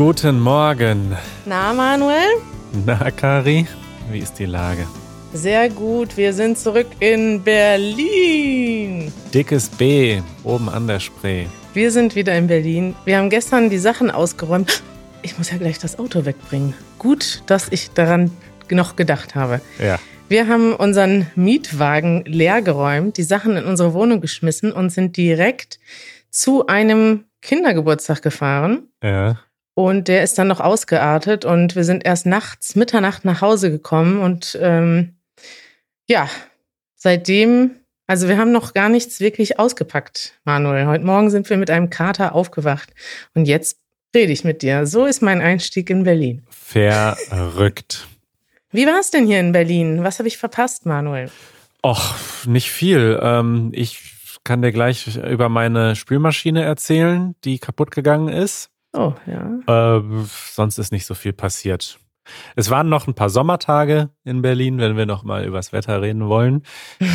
Guten Morgen. Na, Manuel? Na, Kari, wie ist die Lage? Sehr gut, wir sind zurück in Berlin. Dickes B, oben an der Spree. Wir sind wieder in Berlin. Wir haben gestern die Sachen ausgeräumt. Ich muss ja gleich das Auto wegbringen. Gut, dass ich daran noch gedacht habe. Ja. Wir haben unseren Mietwagen leergeräumt, die Sachen in unsere Wohnung geschmissen und sind direkt zu einem Kindergeburtstag gefahren. Ja. Und der ist dann noch ausgeartet und wir sind erst nachts, Mitternacht nach Hause gekommen und ähm, ja, seitdem, also wir haben noch gar nichts wirklich ausgepackt, Manuel. Heute Morgen sind wir mit einem Kater aufgewacht und jetzt rede ich mit dir. So ist mein Einstieg in Berlin. Verrückt. Wie war es denn hier in Berlin? Was habe ich verpasst, Manuel? Och, nicht viel. Ähm, ich kann dir gleich über meine Spülmaschine erzählen, die kaputt gegangen ist. Oh, ja. Äh, sonst ist nicht so viel passiert. Es waren noch ein paar Sommertage in Berlin, wenn wir noch mal übers Wetter reden wollen.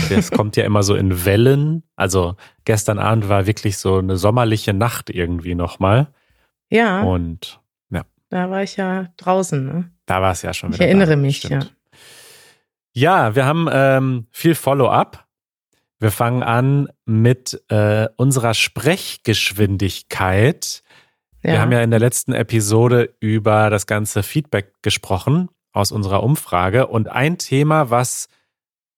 Das kommt ja immer so in Wellen. Also gestern Abend war wirklich so eine sommerliche Nacht irgendwie noch mal. Ja. Und ja. Da war ich ja draußen. Ne? Da war es ja schon wieder. Ich erinnere da, mich, stimmt. ja. Ja, wir haben ähm, viel Follow-up. Wir fangen an mit äh, unserer Sprechgeschwindigkeit. Ja. Wir haben ja in der letzten Episode über das ganze Feedback gesprochen aus unserer Umfrage. Und ein Thema, was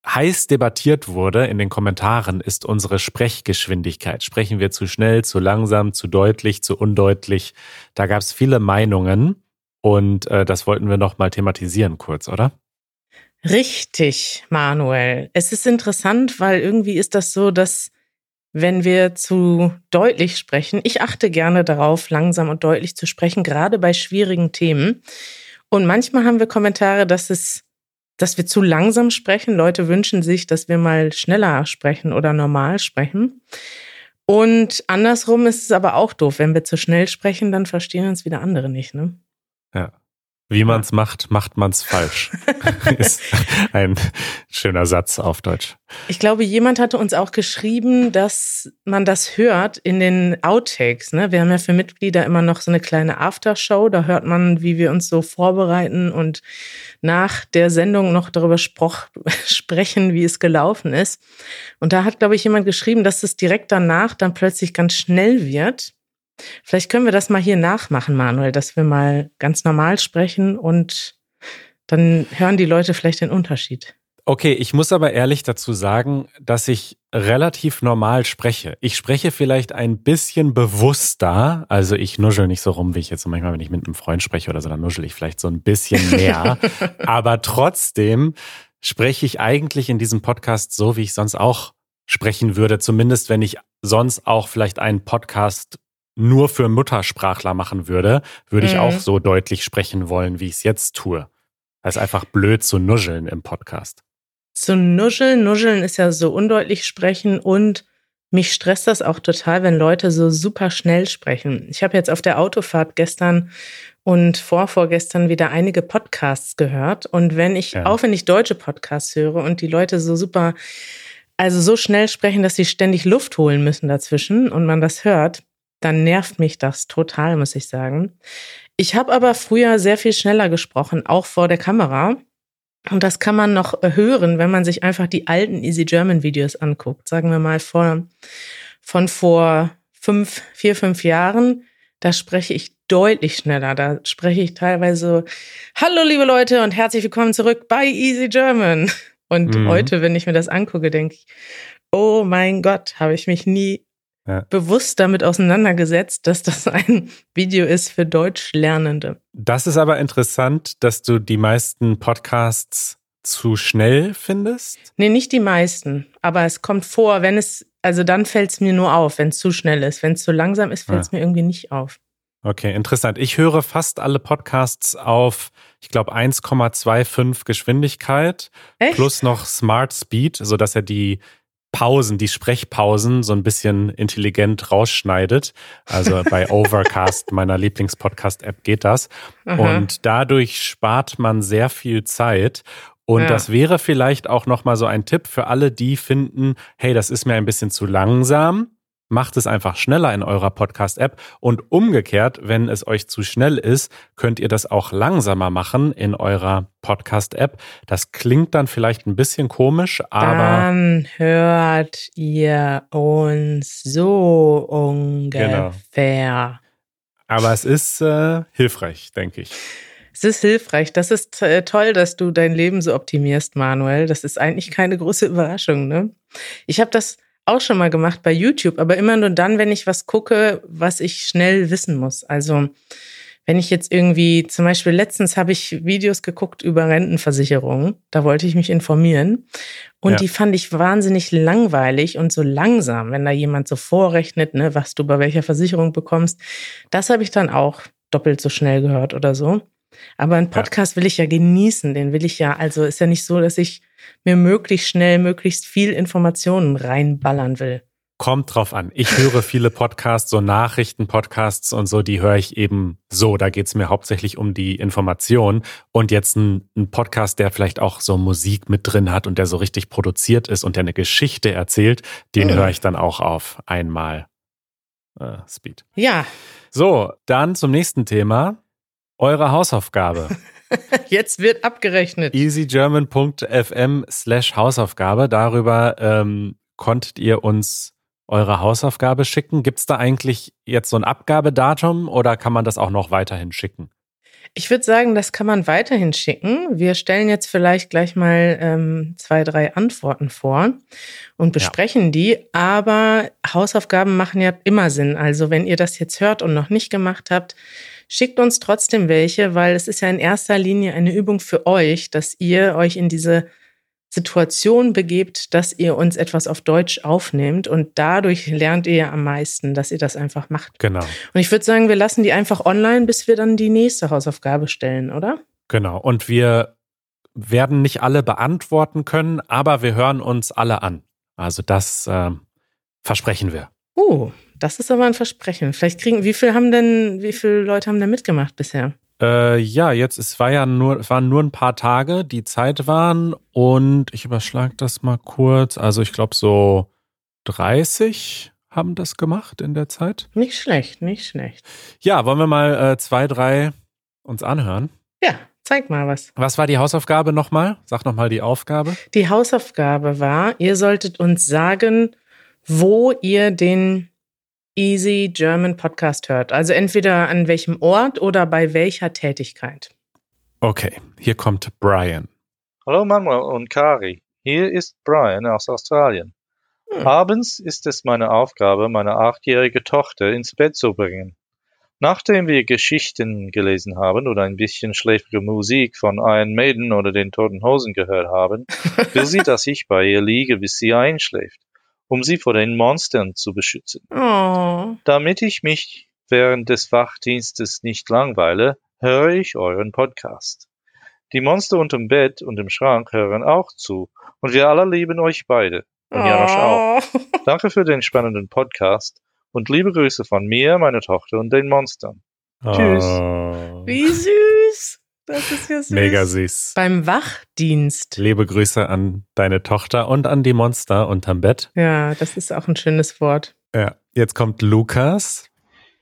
heiß debattiert wurde in den Kommentaren, ist unsere Sprechgeschwindigkeit. Sprechen wir zu schnell, zu langsam, zu deutlich, zu undeutlich? Da gab es viele Meinungen und äh, das wollten wir nochmal thematisieren kurz, oder? Richtig, Manuel. Es ist interessant, weil irgendwie ist das so, dass wenn wir zu deutlich sprechen. Ich achte gerne darauf, langsam und deutlich zu sprechen, gerade bei schwierigen Themen. Und manchmal haben wir Kommentare, dass es, dass wir zu langsam sprechen. Leute wünschen sich, dass wir mal schneller sprechen oder normal sprechen. Und andersrum ist es aber auch doof. Wenn wir zu schnell sprechen, dann verstehen uns wieder andere nicht, ne? Ja. Wie man es macht, macht man es falsch. ist ein schöner Satz auf Deutsch. Ich glaube, jemand hatte uns auch geschrieben, dass man das hört in den Outtakes. Ne? Wir haben ja für Mitglieder immer noch so eine kleine Aftershow. Da hört man, wie wir uns so vorbereiten und nach der Sendung noch darüber sprechen, wie es gelaufen ist. Und da hat, glaube ich, jemand geschrieben, dass es direkt danach dann plötzlich ganz schnell wird Vielleicht können wir das mal hier nachmachen, Manuel, dass wir mal ganz normal sprechen und dann hören die Leute vielleicht den Unterschied. Okay, ich muss aber ehrlich dazu sagen, dass ich relativ normal spreche. Ich spreche vielleicht ein bisschen bewusster, also ich nuschel nicht so rum, wie ich jetzt manchmal, wenn ich mit einem Freund spreche oder so, dann nuschel ich vielleicht so ein bisschen mehr. aber trotzdem spreche ich eigentlich in diesem Podcast so, wie ich sonst auch sprechen würde, zumindest wenn ich sonst auch vielleicht einen Podcast nur für Muttersprachler machen würde, würde ich mhm. auch so deutlich sprechen wollen, wie ich es jetzt tue. Das ist einfach blöd zu nuscheln im Podcast. Zu nuscheln, nuscheln ist ja so undeutlich sprechen und mich stresst das auch total, wenn Leute so super schnell sprechen. Ich habe jetzt auf der Autofahrt gestern und vorvorgestern wieder einige Podcasts gehört. Und wenn ich, ja. auch wenn ich deutsche Podcasts höre und die Leute so super, also so schnell sprechen, dass sie ständig Luft holen müssen dazwischen und man das hört, dann nervt mich das total, muss ich sagen. Ich habe aber früher sehr viel schneller gesprochen, auch vor der Kamera. Und das kann man noch hören, wenn man sich einfach die alten Easy German Videos anguckt. Sagen wir mal vor, von vor fünf, vier, fünf Jahren. Da spreche ich deutlich schneller. Da spreche ich teilweise Hallo, liebe Leute und herzlich willkommen zurück bei Easy German. Und mhm. heute, wenn ich mir das angucke, denke ich, oh mein Gott, habe ich mich nie ja. bewusst damit auseinandergesetzt, dass das ein Video ist für Deutschlernende. Das ist aber interessant, dass du die meisten Podcasts zu schnell findest? Nee, nicht die meisten. Aber es kommt vor, wenn es, also dann fällt es mir nur auf, wenn es zu schnell ist. Wenn es zu langsam ist, fällt es ja. mir irgendwie nicht auf. Okay, interessant. Ich höre fast alle Podcasts auf, ich glaube, 1,25 Geschwindigkeit Echt? plus noch Smart Speed, sodass er die Pausen, die Sprechpausen so ein bisschen intelligent rausschneidet. Also bei Overcast, meiner Lieblingspodcast-App, geht das. Aha. Und dadurch spart man sehr viel Zeit. Und ja. das wäre vielleicht auch nochmal so ein Tipp für alle, die finden, hey, das ist mir ein bisschen zu langsam. Macht es einfach schneller in eurer Podcast-App und umgekehrt, wenn es euch zu schnell ist, könnt ihr das auch langsamer machen in eurer Podcast-App. Das klingt dann vielleicht ein bisschen komisch, aber. Dann hört ihr uns so ungefähr. Genau. Aber es ist äh, hilfreich, denke ich. Es ist hilfreich. Das ist äh, toll, dass du dein Leben so optimierst, Manuel. Das ist eigentlich keine große Überraschung, ne? Ich habe das auch schon mal gemacht bei YouTube, aber immer nur dann, wenn ich was gucke, was ich schnell wissen muss. Also wenn ich jetzt irgendwie, zum Beispiel letztens habe ich Videos geguckt über Rentenversicherungen, da wollte ich mich informieren und ja. die fand ich wahnsinnig langweilig und so langsam, wenn da jemand so vorrechnet, ne, was du bei welcher Versicherung bekommst. Das habe ich dann auch doppelt so schnell gehört oder so. Aber einen Podcast ja. will ich ja genießen, den will ich ja, also ist ja nicht so, dass ich mir möglichst schnell, möglichst viel Informationen reinballern will. Kommt drauf an. Ich höre viele Podcasts, so Nachrichten-Podcasts und so, die höre ich eben so. Da geht es mir hauptsächlich um die Information. Und jetzt ein, ein, Podcast, der vielleicht auch so Musik mit drin hat und der so richtig produziert ist und der eine Geschichte erzählt, den mhm. höre ich dann auch auf einmal. Äh, Speed. Ja. So, dann zum nächsten Thema. Eure Hausaufgabe. Jetzt wird abgerechnet. easygerman.fm slash Hausaufgabe. Darüber ähm, konntet ihr uns eure Hausaufgabe schicken. Gibt es da eigentlich jetzt so ein Abgabedatum oder kann man das auch noch weiterhin schicken? Ich würde sagen, das kann man weiterhin schicken. Wir stellen jetzt vielleicht gleich mal ähm, zwei, drei Antworten vor und besprechen ja. die. Aber Hausaufgaben machen ja immer Sinn. Also wenn ihr das jetzt hört und noch nicht gemacht habt, Schickt uns trotzdem welche, weil es ist ja in erster Linie eine Übung für euch, dass ihr euch in diese Situation begebt, dass ihr uns etwas auf Deutsch aufnehmt und dadurch lernt ihr am meisten, dass ihr das einfach macht. Genau. Und ich würde sagen, wir lassen die einfach online, bis wir dann die nächste Hausaufgabe stellen, oder? Genau. Und wir werden nicht alle beantworten können, aber wir hören uns alle an. Also das äh, versprechen wir. Uh, das ist aber ein Versprechen. Vielleicht kriegen, wie viel haben denn, wie viele Leute haben denn mitgemacht bisher? Äh, ja, jetzt, es war ja nur, es waren nur ein paar Tage, die Zeit waren und ich überschlage das mal kurz. Also ich glaube so 30 haben das gemacht in der Zeit. Nicht schlecht, nicht schlecht. Ja, wollen wir mal äh, zwei, drei uns anhören? Ja, zeig mal was. Was war die Hausaufgabe nochmal? Sag nochmal die Aufgabe. Die Hausaufgabe war, ihr solltet uns sagen, wo ihr den Easy German Podcast hört. Also entweder an welchem Ort oder bei welcher Tätigkeit. Okay, hier kommt Brian. Hallo Manuel und Kari. Hier ist Brian aus Australien. Hm. Abends ist es meine Aufgabe, meine achtjährige Tochter ins Bett zu bringen. Nachdem wir Geschichten gelesen haben oder ein bisschen schläfrige Musik von Iron Maiden oder den Toten Hosen gehört haben, will sie, dass ich bei ihr liege, bis sie einschläft um sie vor den Monstern zu beschützen. Oh. Damit ich mich während des Wachdienstes nicht langweile, höre ich euren Podcast. Die Monster unterm Bett und im Schrank hören auch zu und wir alle lieben euch beide. Und Janosch oh. auch. Danke für den spannenden Podcast und liebe Grüße von mir, meiner Tochter und den Monstern. Oh. Tschüss. Wie süß. Das ist ja süß. Mega süß. Beim Wachdienst. Liebe Grüße an deine Tochter und an die Monster unterm Bett. Ja, das ist auch ein schönes Wort. Ja, jetzt kommt Lukas.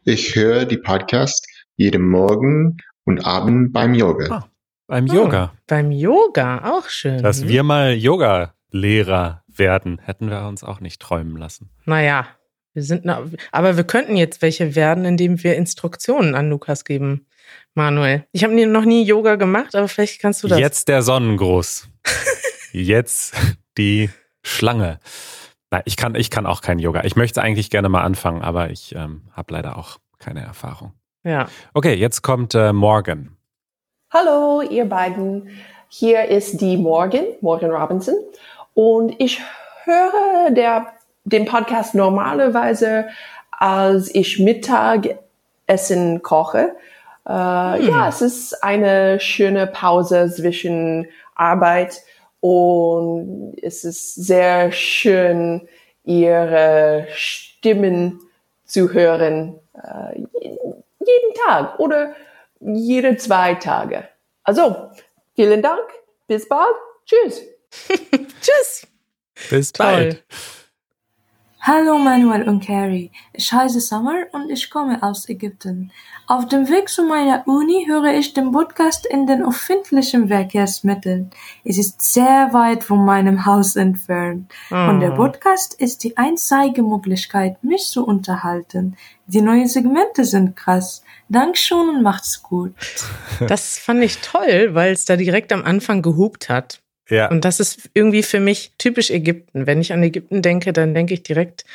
Ich höre die Podcast jeden Morgen und Abend beim Yoga. Ah, beim Yoga. Oh, beim Yoga, auch schön. Dass wir mal Yoga-Lehrer werden, hätten wir uns auch nicht träumen lassen. Naja, wir sind, aber wir könnten jetzt welche werden, indem wir Instruktionen an Lukas geben. Manuel. Ich habe noch nie Yoga gemacht, aber vielleicht kannst du das. Jetzt der Sonnengruß. Jetzt die Schlange. Nein, ich kann, ich kann auch kein Yoga. Ich möchte eigentlich gerne mal anfangen, aber ich ähm, habe leider auch keine Erfahrung. Ja. Okay, jetzt kommt äh, Morgan. Hallo, ihr beiden. Hier ist die Morgan, Morgan Robinson. Und ich höre der, den Podcast normalerweise, als ich Mittagessen koche. Äh, hm. Ja, es ist eine schöne Pause zwischen Arbeit und es ist sehr schön, ihre Stimmen zu hören. Äh, jeden Tag oder jede zwei Tage. Also, vielen Dank. Bis bald. Tschüss. Tschüss. Bis bald. Hallo Manuel und Carrie, ich heiße Summer und ich komme aus Ägypten. Auf dem Weg zu meiner Uni höre ich den Podcast in den öffentlichen Verkehrsmitteln. Es ist sehr weit von meinem Haus entfernt. Und der Podcast ist die einzige Möglichkeit, mich zu unterhalten. Die neuen Segmente sind krass. Dankeschön und macht's gut. Das fand ich toll, weil es da direkt am Anfang gehupt hat. Ja. Und das ist irgendwie für mich typisch Ägypten. Wenn ich an Ägypten denke, dann denke ich direkt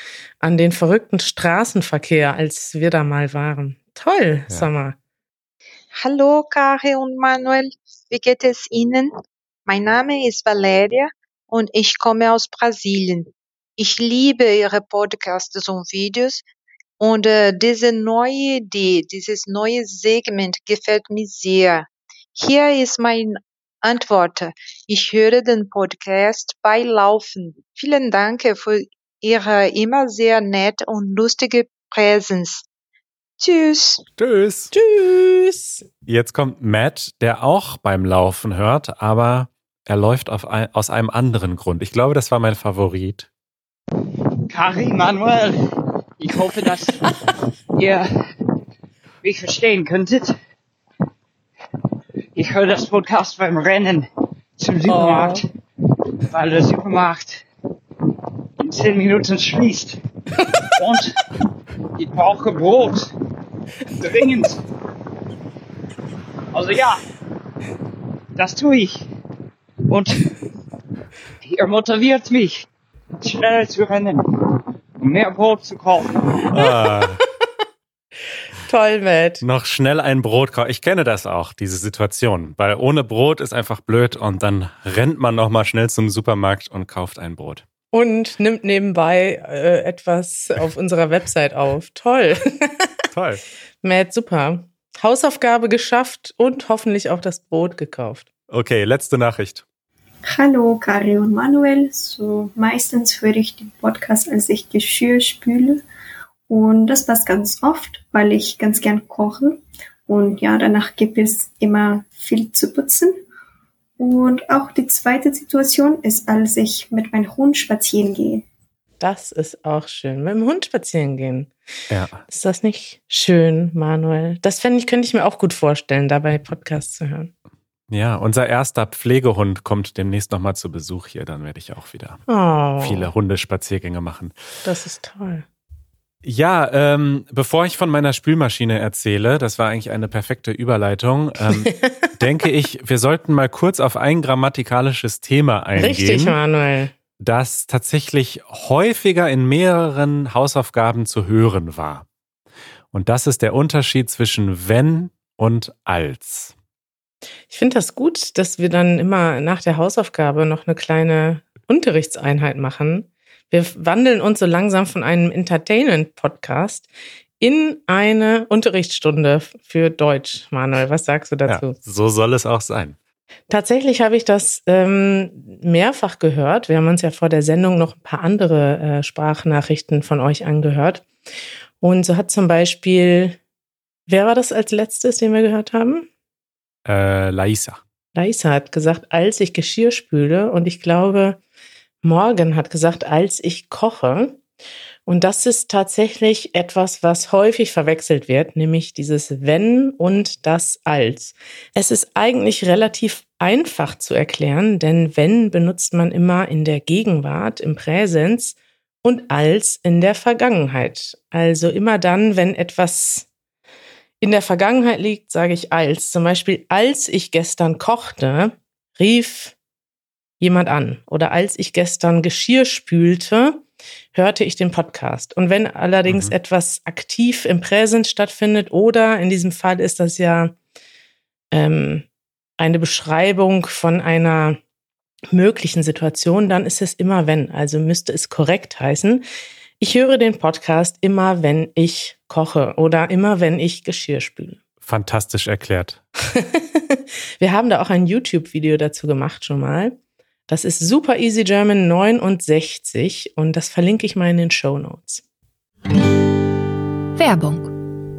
an den verrückten Straßenverkehr, als wir da mal waren. Toll, Ja. Sommer. Hallo, Kari und Manuel. Wie geht es Ihnen? Mein Name ist Valeria und ich komme aus Brasilien. Ich liebe Ihre Podcasts und Videos und äh, diese neue Idee, dieses neue Segment gefällt mir sehr. Hier ist meine Antwort. Ich höre den Podcast bei Laufen. Vielen Dank für Ihre immer sehr nett und lustige Präsenz. Tschüss. Tschüss. Tschüss. Jetzt kommt Matt, der auch beim Laufen hört, aber er läuft auf ein, aus einem anderen Grund. Ich glaube, das war mein Favorit. Kari, Manuel, ich hoffe, dass ihr mich verstehen könntet. Ich höre das Podcast beim Rennen zum Supermarkt, weil der Supermarkt in zehn Minuten schließt. Und ich brauche Brot. Dringend. Also ja, das tue ich. Und ihr motiviert mich, schneller zu rennen, um mehr Brot zu kaufen. Ah, Toll, Matt. noch schnell ein Brot kaufen. Ich kenne das auch, diese Situation. Weil ohne Brot ist einfach blöd und dann rennt man nochmal schnell zum Supermarkt und kauft ein Brot. Und nimmt nebenbei äh, etwas auf unserer Website auf. Toll. Toll. Matt, super. Hausaufgabe geschafft und hoffentlich auch das Brot gekauft. Okay, letzte Nachricht. Hallo, Kari und Manuel. So meistens höre ich den Podcast, als ich Geschirr spüle. Und das passt ganz oft, weil ich ganz gern koche. Und ja, danach gibt es immer viel zu putzen. Und auch die zweite Situation ist, als ich mit meinem Hund spazieren gehe. Das ist auch schön. Mit dem Hund spazieren gehen. Ja. Ist das nicht schön, Manuel? Das fände ich, könnte ich mir auch gut vorstellen, dabei Podcasts zu hören. Ja, unser erster Pflegehund kommt demnächst nochmal zu Besuch hier. Dann werde ich auch wieder Oh, viele Hundespaziergänge machen. Das ist toll. Ja, ähm, bevor ich von meiner Spülmaschine erzähle, das war eigentlich eine perfekte Überleitung, ähm, denke ich, wir sollten mal kurz auf ein grammatikalisches Thema eingehen, Richtig, Manuel. das tatsächlich häufiger in mehreren Hausaufgaben zu hören war. Und das ist der Unterschied zwischen wenn und als. Ich finde das gut, dass wir dann immer nach der Hausaufgabe noch eine kleine Unterrichtseinheit machen. Wir wandeln uns so langsam von einem Entertainment-Podcast in eine Unterrichtsstunde für Deutsch. Manuel, was sagst du dazu? Ja, so soll es auch sein. Tatsächlich habe ich das ähm, mehrfach gehört. Wir haben uns ja vor der Sendung noch ein paar andere äh, Sprachnachrichten von euch angehört. Und so hat zum Beispiel, wer war das als letztes, den wir gehört haben? Äh, Laisa. Laisa hat gesagt, als ich Geschirr spüle. Und ich glaube, Morgan hat gesagt, als ich koche. Und das ist tatsächlich etwas, was häufig verwechselt wird, nämlich dieses wenn und das als. Es ist eigentlich relativ einfach zu erklären, denn wenn benutzt man immer in der Gegenwart, im Präsens und als in der Vergangenheit. Also immer dann, wenn etwas in der Vergangenheit liegt, sage ich als. Zum Beispiel, als ich gestern kochte, rief jemand an. Oder als ich gestern Geschirr spülte, hörte ich den Podcast. Und wenn allerdings Mhm. etwas aktiv im Präsent stattfindet oder in diesem Fall ist das ja ähm, eine Beschreibung von einer möglichen Situation, dann ist es immer wenn. Also müsste es korrekt heißen. Ich höre den Podcast immer, wenn ich koche oder immer, wenn ich Geschirr spüle. Fantastisch erklärt. Wir haben da auch ein YouTube-Video dazu gemacht schon mal. Das ist Super Easy German 69 und das verlinke ich mal in den Show Notes. Werbung.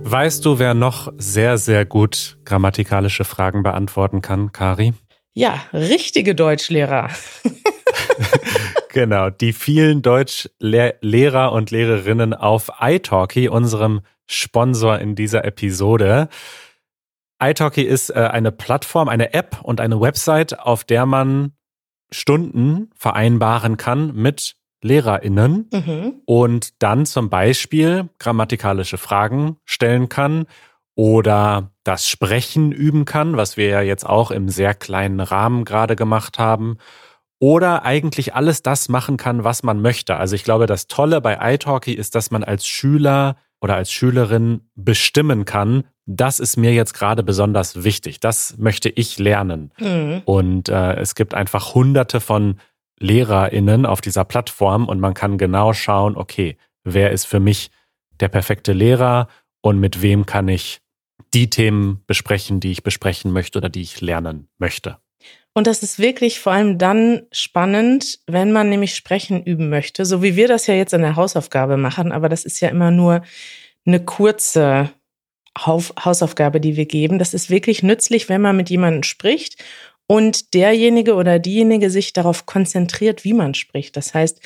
Weißt du, wer noch sehr, sehr gut grammatikalische Fragen beantworten kann, Kari? Ja, richtige Deutschlehrer. genau, die vielen Deutschlehrer und Lehrerinnen auf iTalki, unserem Sponsor in dieser Episode. iTalki ist äh, eine Plattform, eine App und eine Website, auf der man Stunden vereinbaren kann mit LehrerInnen Mhm. und dann zum Beispiel grammatikalische Fragen stellen kann oder das Sprechen üben kann, was wir ja jetzt auch im sehr kleinen Rahmen gerade gemacht haben. Oder eigentlich alles das machen kann, was man möchte. Also ich glaube, das Tolle bei iTalki ist, dass man als Schüler oder als Schülerin bestimmen kann, das ist mir jetzt gerade besonders wichtig. Das möchte ich lernen. Mhm. Und äh, es gibt einfach hunderte von LehrerInnen auf dieser Plattform und man kann genau schauen, okay, wer ist für mich der perfekte Lehrer und mit wem kann ich die Themen besprechen, die ich besprechen möchte oder die ich lernen möchte. Und das ist wirklich vor allem dann spannend, wenn man nämlich sprechen üben möchte, so wie wir das ja jetzt in der Hausaufgabe machen, aber das ist ja immer nur eine kurze Hausaufgabe, die wir geben. Das ist wirklich nützlich, wenn man mit jemandem spricht und derjenige oder diejenige sich darauf konzentriert, wie man spricht. Das heißt,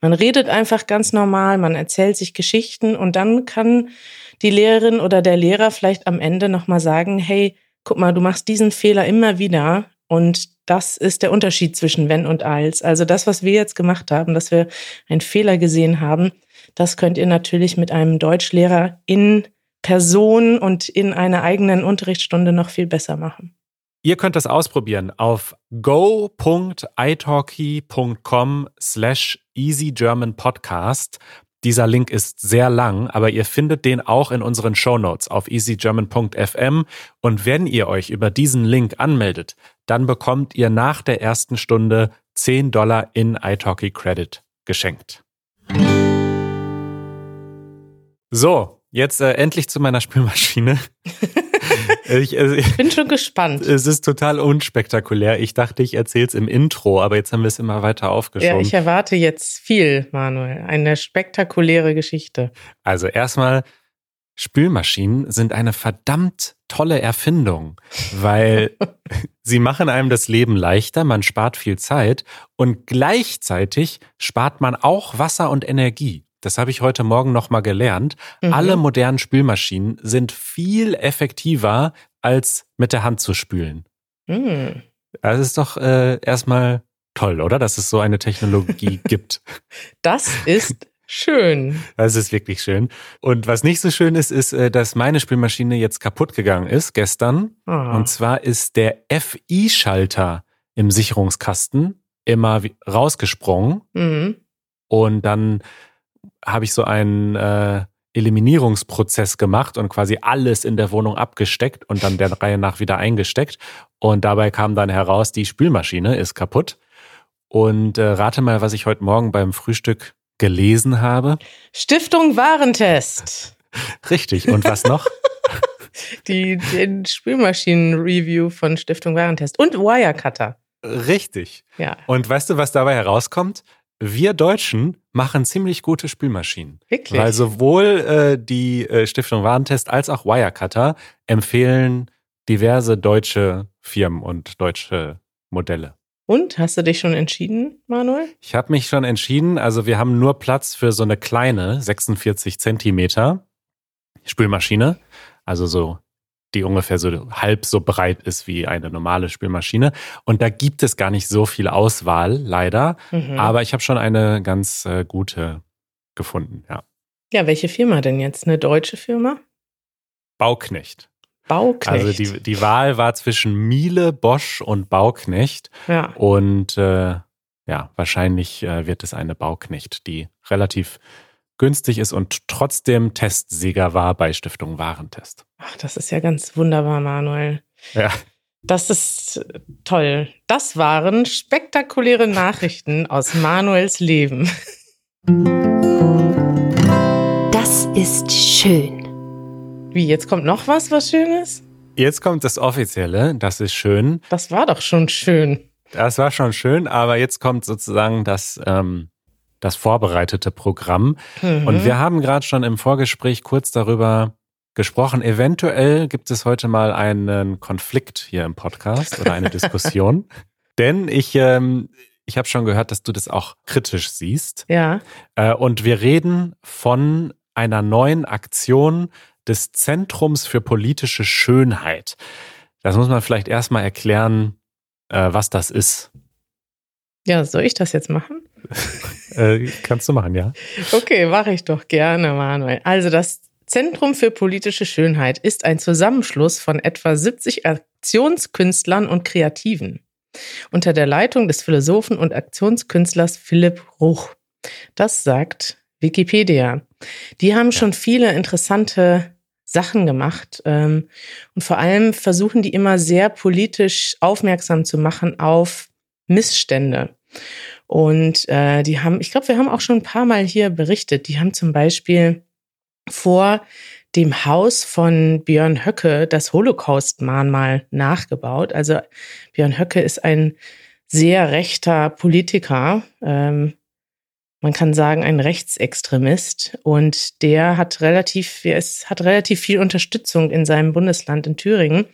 man redet einfach ganz normal, man erzählt sich Geschichten und dann kann die Lehrerin oder der Lehrer vielleicht am Ende nochmal sagen, hey, guck mal, du machst diesen Fehler immer wieder und das ist der Unterschied zwischen wenn und als. Also das, was wir jetzt gemacht haben, dass wir einen Fehler gesehen haben, das könnt ihr natürlich mit einem Deutschlehrer in Person und in einer eigenen Unterrichtsstunde noch viel besser machen. Ihr könnt das ausprobieren auf go.italki.com slash easygermanpodcast. Dieser Link ist sehr lang, aber ihr findet den auch in unseren Shownotes auf easygerman.fm und wenn ihr euch über diesen Link anmeldet, dann bekommt ihr nach der ersten Stunde 10 Dollar in italki Credit geschenkt. So, jetzt äh, endlich zu meiner Spülmaschine. ich, also, Ich bin schon gespannt. es ist total unspektakulär. Ich dachte, ich erzähle es im Intro, aber jetzt haben wir es immer weiter Ja, aufgeschoben. ich erwarte jetzt viel, Manuel. Eine spektakuläre Geschichte. also erstmal, Spülmaschinen sind eine verdammt tolle Erfindung, weil sie machen einem das Leben leichter, man spart viel Zeit und gleichzeitig spart man auch Wasser und Energie. Das habe ich heute Morgen nochmal gelernt. Mhm. Alle modernen Spülmaschinen sind viel effektiver, als mit der Hand zu spülen. Hm. Das ist doch äh, erstmal toll, oder? Dass es so eine Technologie gibt. Das ist schön. Das ist wirklich schön. Und was nicht so schön ist, ist, äh, dass meine Spülmaschine jetzt kaputt gegangen ist gestern. Ah. Und zwar ist der FI-Schalter im Sicherungskasten immer rausgesprungen. Mhm. Und dann habe ich so einen äh, Eliminierungsprozess gemacht und quasi alles in der Wohnung abgesteckt und dann der Reihe nach wieder eingesteckt. Und dabei kam dann heraus, die Spülmaschine ist kaputt. Und äh, rate mal, was ich heute Morgen beim Frühstück gelesen habe. Stiftung Warentest. Richtig. Und was noch? Die, den Spülmaschinen-Review von Stiftung Warentest. Und Wirecutter. Richtig. Ja, Und weißt du, was dabei herauskommt? Wir Deutschen machen ziemlich gute Spülmaschinen. wirklich. Weil sowohl äh, die äh, Stiftung Warentest als auch Wirecutter empfehlen diverse deutsche Firmen und deutsche Modelle. Und hast du dich schon entschieden, Manuel? Ich habe mich schon entschieden, also wir haben nur Platz für so eine kleine 46 Zentimeter Spülmaschine, also so die ungefähr so halb so breit ist wie eine normale Spülmaschine. Und da gibt es gar nicht so viel Auswahl, leider. Mhm. Aber ich habe schon eine ganz äh, gute gefunden, ja. ja, welche Firma denn jetzt? Eine deutsche Firma? Bauknecht. Bauknecht. Also die, die Wahl war zwischen Miele, Bosch und Bauknecht. ja. Und äh, ja, wahrscheinlich äh, wird es eine Bauknecht, die relativ günstig ist und trotzdem Testsieger war bei Stiftung Warentest. Ach, das ist ja ganz wunderbar, Manuel. Ja. Das ist toll. Das waren spektakuläre Nachrichten aus Manuels Leben. Das ist schön. Wie, jetzt kommt noch was, was Schönes? Jetzt kommt das Offizielle, das ist schön. Das war doch schon schön. Das war schon schön, aber jetzt kommt sozusagen das, ähm, das vorbereitete Programm. Mhm. Und wir haben gerade schon im Vorgespräch kurz darüber gesprochen. Eventuell gibt es heute mal einen Konflikt hier im Podcast oder eine Diskussion. Denn ich, ähm, ich habe schon gehört, dass du das auch kritisch siehst. Ja. Äh, und wir reden von einer neuen Aktion des Zentrums für politische Schönheit. Das muss man vielleicht erstmal erklären, äh, was das ist. Ja, soll ich das jetzt machen? äh, kannst du machen, ja. Okay, mache ich doch gerne, Manuel. Also das Zentrum für politische Schönheit ist ein Zusammenschluss von etwa 70 Aktionskünstlern und Kreativen unter der Leitung des Philosophen und Aktionskünstlers Philipp Ruch. Das sagt Wikipedia. Die haben schon viele interessante Sachen gemacht ähm, und vor allem versuchen die immer sehr politisch aufmerksam zu machen auf Missstände. Und äh, die haben, ich glaube, wir haben auch schon ein paar Mal hier berichtet, die haben zum Beispiel vor dem Haus von Björn Höcke das Holocaust-Mahnmal nachgebaut. Also Björn Höcke ist ein sehr rechter Politiker, ähm, man kann sagen ein Rechtsextremist. Und der hat relativ, es hat relativ viel Unterstützung in seinem Bundesland in Thüringen.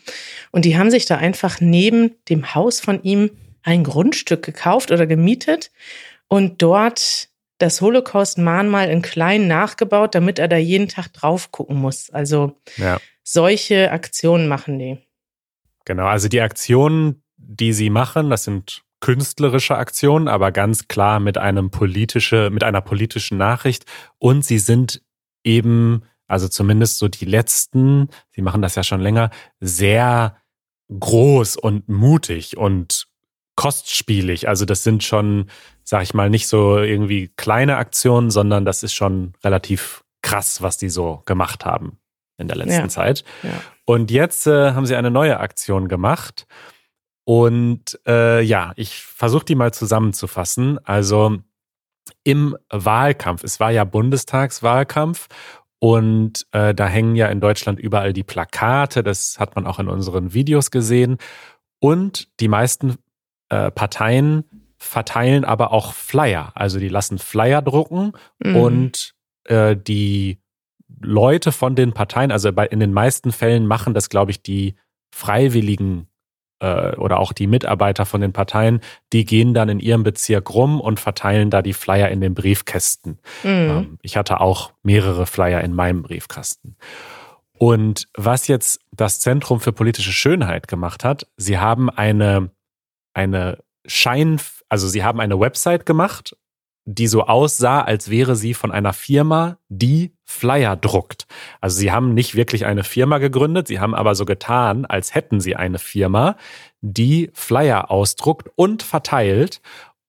Und die haben sich da einfach neben dem Haus von ihm ein Grundstück gekauft oder gemietet und dort das Holocaust-Mahnmal in klein nachgebaut, damit er da jeden Tag drauf gucken muss. Also ja. solche Aktionen machen die. Genau, also die Aktionen, die sie machen, das sind künstlerische Aktionen, aber ganz klar mit einem politische, mit einer politischen Nachricht. Und sie sind eben, also zumindest so die letzten, sie machen das ja schon länger, sehr groß und mutig und kostspielig. Also das sind schon, sag ich mal, nicht so irgendwie kleine Aktionen, sondern das ist schon relativ krass, was die so gemacht haben in der letzten ja. Zeit. Ja. Und jetzt äh, haben sie eine neue Aktion gemacht. Und äh, ja, ich versuche die mal zusammenzufassen. Also im Wahlkampf, es war ja Bundestagswahlkampf und äh, da hängen ja in Deutschland überall die Plakate, das hat man auch in unseren Videos gesehen. Und die meisten äh, Parteien verteilen aber auch Flyer. Also die lassen Flyer drucken mhm. und äh, die Leute von den Parteien, also bei, in den meisten Fällen machen das, glaube ich, die Freiwilligen äh, oder auch die Mitarbeiter von den Parteien, die gehen dann in ihrem Bezirk rum und verteilen da die Flyer in den Briefkästen. Mhm. Ähm, ich hatte auch mehrere Flyer in meinem Briefkasten. Und was jetzt das Zentrum für politische Schönheit gemacht hat, sie haben eine eine Schein, also sie haben eine Website gemacht, die so aussah, als wäre sie von einer Firma, die Flyer druckt. Also sie haben nicht wirklich eine Firma gegründet, sie haben aber so getan, als hätten sie eine Firma, die Flyer ausdruckt und verteilt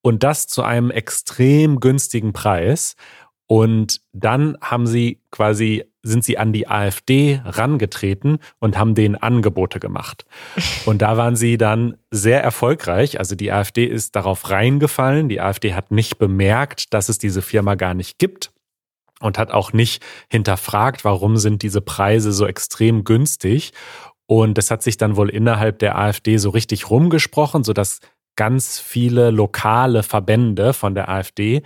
und das zu einem extrem günstigen Preis. Und dann haben sie quasi, sind sie an die AfD rangetreten und haben denen Angebote gemacht. Und da waren sie dann sehr erfolgreich. Also die AfD ist darauf reingefallen. Die AfD hat nicht bemerkt, dass es diese Firma gar nicht gibt und hat auch nicht hinterfragt, warum sind diese Preise so extrem günstig. Und das hat sich dann wohl innerhalb der AfD so richtig rumgesprochen, sodass ganz viele lokale Verbände von der AfD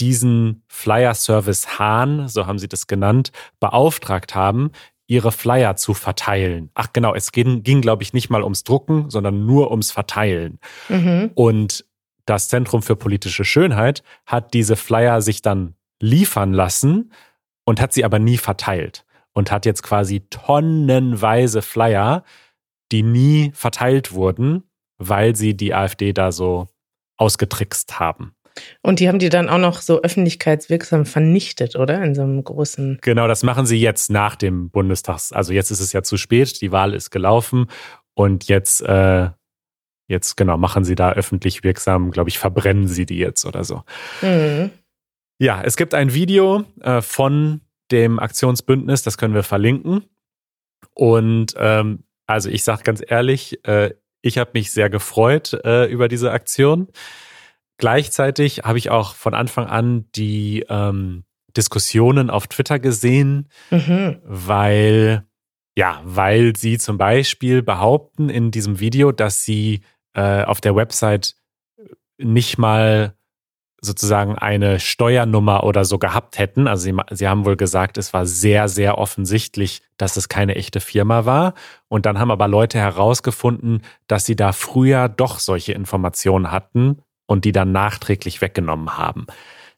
diesen Flyer-Service Hahn, so haben sie das genannt, beauftragt haben, ihre Flyer zu verteilen. Ach genau, es ging, ging glaube ich, nicht mal ums Drucken, sondern nur ums Verteilen. Mhm. Und das Zentrum für politische Schönheit hat diese Flyer sich dann liefern lassen und hat sie aber nie verteilt und hat jetzt quasi tonnenweise Flyer, die nie verteilt wurden, weil sie die AfD da so ausgetrickst haben. Und die haben die dann auch noch so öffentlichkeitswirksam vernichtet, oder? In so einem großen. Genau, das machen sie jetzt nach dem Bundestags. Also jetzt ist es ja zu spät, die Wahl ist gelaufen und jetzt, äh, jetzt genau, machen sie da öffentlich wirksam, glaube ich, verbrennen sie die jetzt oder so. Mhm. Ja, es gibt ein Video äh, von dem Aktionsbündnis, das können wir verlinken. Und ähm, also ich sage ganz ehrlich, äh, ich habe mich sehr gefreut äh, über diese Aktion. Gleichzeitig habe ich auch von Anfang an die ähm, Diskussionen auf Twitter gesehen, mhm. weil, ja, weil sie zum Beispiel behaupten in diesem Video, dass sie äh, auf der Website nicht mal sozusagen eine Steuernummer oder so gehabt hätten. Also sie, sie haben wohl gesagt, es war sehr, sehr offensichtlich, dass es keine echte Firma war. Und dann haben aber Leute herausgefunden, dass sie da früher doch solche Informationen hatten und die dann nachträglich weggenommen haben.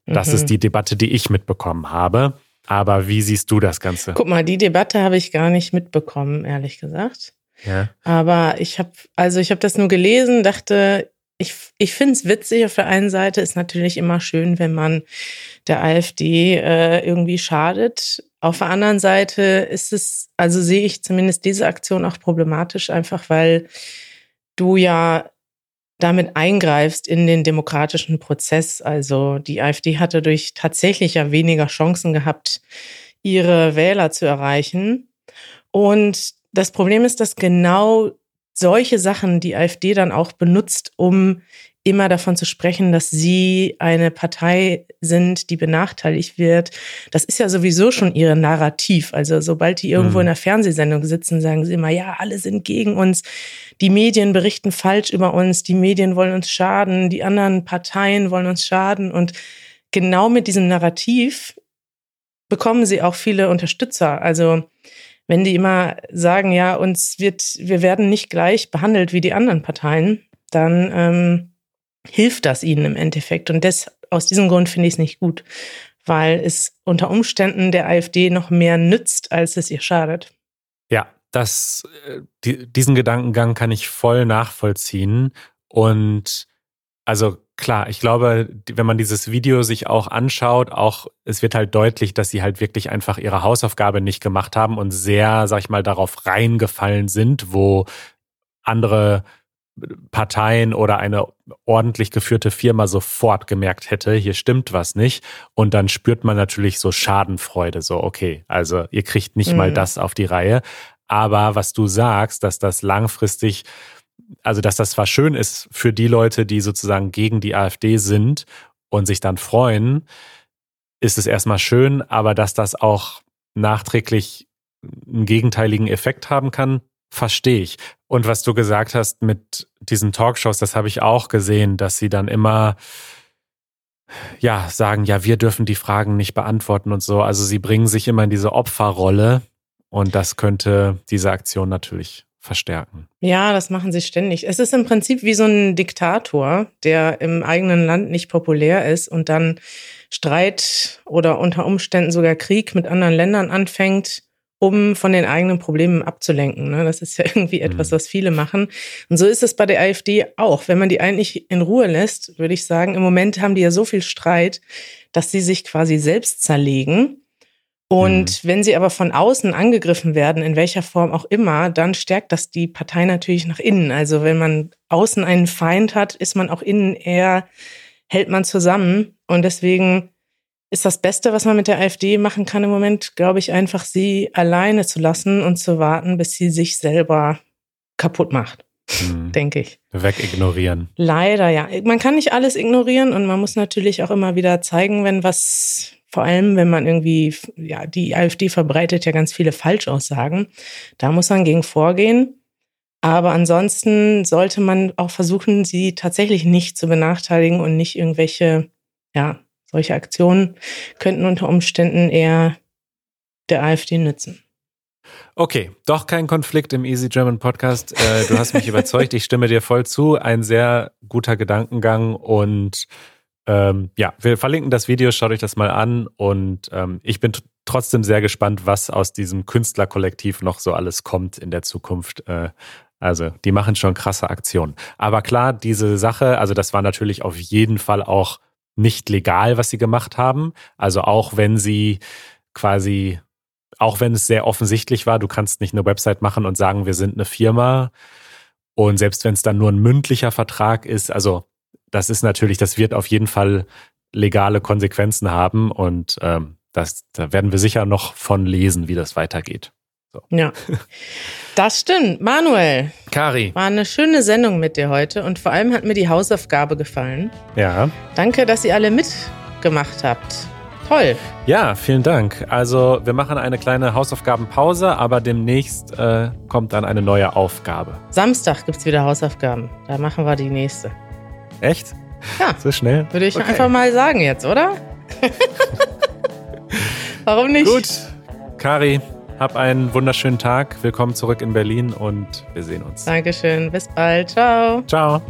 Das Mhm. ist die Debatte, die ich mitbekommen habe. Aber wie siehst du das Ganze? Guck mal, die Debatte habe ich gar nicht mitbekommen, ehrlich gesagt. Ja. Aber ich habe, also ich habe das nur gelesen, dachte, ich, ich finde es witzig. Auf der einen Seite ist natürlich immer schön, wenn man der AfD äh, irgendwie schadet. Auf der anderen Seite ist es, also sehe ich zumindest diese Aktion auch problematisch, einfach weil du ja damit eingreifst in den demokratischen Prozess. Also die AfD hatte durch tatsächlich ja weniger Chancen gehabt, ihre Wähler zu erreichen. Und das Problem ist, dass genau solche Sachen die AfD dann auch benutzt, um immer davon zu sprechen, dass sie eine Partei sind, die benachteiligt wird. Das ist ja sowieso schon ihre Narrativ. Also sobald die irgendwo Mhm. in einer Fernsehsendung sitzen, sagen sie immer, ja, alle sind gegen uns. Die Medien berichten falsch über uns. Die Medien wollen uns schaden. Die anderen Parteien wollen uns schaden. Und genau mit diesem Narrativ bekommen sie auch viele Unterstützer. Also wenn die immer sagen, ja, uns wird, wir werden nicht gleich behandelt wie die anderen Parteien, dann ähm, hilft das ihnen im Endeffekt. Und das, aus diesem Grund finde ich es nicht gut, weil es unter Umständen der AfD noch mehr nützt, als es ihr schadet. Ja, das, äh, die, diesen Gedankengang kann ich voll nachvollziehen. Und also klar, ich glaube, wenn man dieses Video sich auch anschaut, auch es wird halt deutlich, dass sie halt wirklich einfach ihre Hausaufgabe nicht gemacht haben und sehr, sag ich mal, darauf reingefallen sind, wo andere Parteien oder eine ordentlich geführte Firma sofort gemerkt hätte, hier stimmt was nicht. Und dann spürt man natürlich so Schadenfreude, so, okay, also ihr kriegt nicht mal Mhm. das auf die Reihe. Aber was du sagst, dass das langfristig, also dass das zwar schön ist für die Leute, die sozusagen gegen die AfD sind und sich dann freuen, ist es erstmal schön, aber dass das auch nachträglich einen gegenteiligen Effekt haben kann, verstehe ich. Und was du gesagt hast mit diesen Talkshows, das habe ich auch gesehen, dass sie dann immer ja sagen, ja, wir dürfen die Fragen nicht beantworten und so. Also sie bringen sich immer in diese Opferrolle und das könnte diese Aktion natürlich verstärken. Ja, das machen sie ständig. Es ist im Prinzip wie so ein Diktator, der im eigenen Land nicht populär ist und dann Streit oder unter Umständen sogar Krieg mit anderen Ländern anfängt, um von den eigenen Problemen abzulenken. ne? Das ist ja irgendwie etwas, Mhm. was viele machen. Und so ist es bei der AfD auch. Wenn man die eigentlich in Ruhe lässt, würde ich sagen, im Moment haben die ja so viel Streit, dass sie sich quasi selbst zerlegen. Und wenn sie aber von außen angegriffen werden, in welcher Form auch immer, dann stärkt das die Partei natürlich nach innen. Also wenn man außen einen Feind hat, ist man auch innen eher, hält man zusammen. Und deswegen ist das Beste, was man mit der AfD machen kann im Moment, glaube ich, einfach sie alleine zu lassen und zu warten, bis sie sich selber kaputt macht, Hm. denke ich. Wegignorieren. Leider, ja. Man kann nicht alles ignorieren und man muss natürlich auch immer wieder zeigen, wenn was, vor allem wenn man irgendwie, ja, die AfD verbreitet ja ganz viele Falschaussagen. Da muss man gegen vorgehen. Aber ansonsten sollte man auch versuchen, sie tatsächlich nicht zu benachteiligen und nicht irgendwelche, ja, solche Aktionen könnten unter Umständen eher der AfD nützen. Okay, doch kein Konflikt im Easy German Podcast. Äh, du hast mich überzeugt, ich stimme dir voll zu. Ein sehr guter Gedankengang und ähm, ja, wir verlinken das Video, schaut euch das mal an und ähm, ich bin trotzdem sehr gespannt, was aus diesem Künstlerkollektiv noch so alles kommt in der Zukunft. Äh, also, die machen schon krasse Aktionen. Aber klar, diese Sache, also das war natürlich auf jeden Fall auch nicht legal, was sie gemacht haben. Also auch wenn sie quasi auch wenn es sehr offensichtlich war, du kannst nicht eine Website machen und sagen, wir sind eine Firma. Und selbst wenn es dann nur ein mündlicher Vertrag ist, also das ist natürlich, das wird auf jeden Fall legale Konsequenzen haben und ähm, das, da werden wir sicher noch von lesen, wie das weitergeht. Ja, das stimmt. Manuel, Kari, war eine schöne Sendung mit dir heute und vor allem hat mir die Hausaufgabe gefallen. ja. Danke, dass ihr alle mitgemacht habt. Toll. Ja, vielen Dank. Also wir machen eine kleine Hausaufgabenpause, aber demnächst äh, kommt dann eine neue Aufgabe. Samstag gibt's wieder Hausaufgaben. Da machen wir die nächste. Echt? Ja. So schnell? Würde ich Okay. einfach mal sagen jetzt, oder? Warum nicht? Gut. Kari, hab einen wunderschönen Tag. Willkommen zurück in Berlin und wir sehen uns. Dankeschön. Bis bald. Ciao. Ciao.